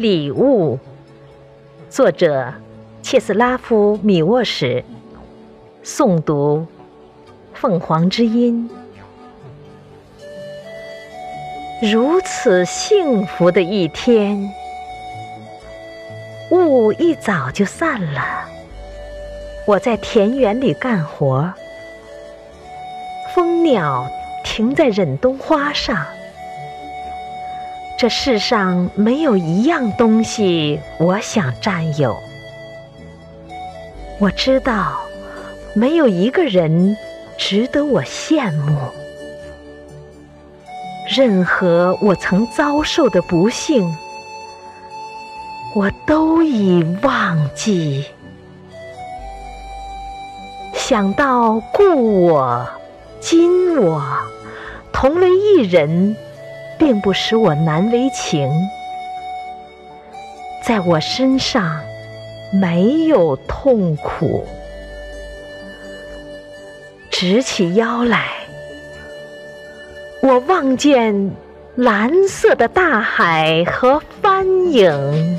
礼物，作者切斯拉夫·米沃什，诵读凤凰之音。如此幸福的一天，雾一早就散了。我在田园里干活，蜂鸟停在忍冬花上。这世上没有一样东西我想占有。我知道，没有一个人值得我羡慕。任何我曾遭受的不幸，我都已忘记。想到故我、今我同为一人。并不使我难为情，在我身上没有痛苦。直起腰来，我望见蓝色的大海和帆影。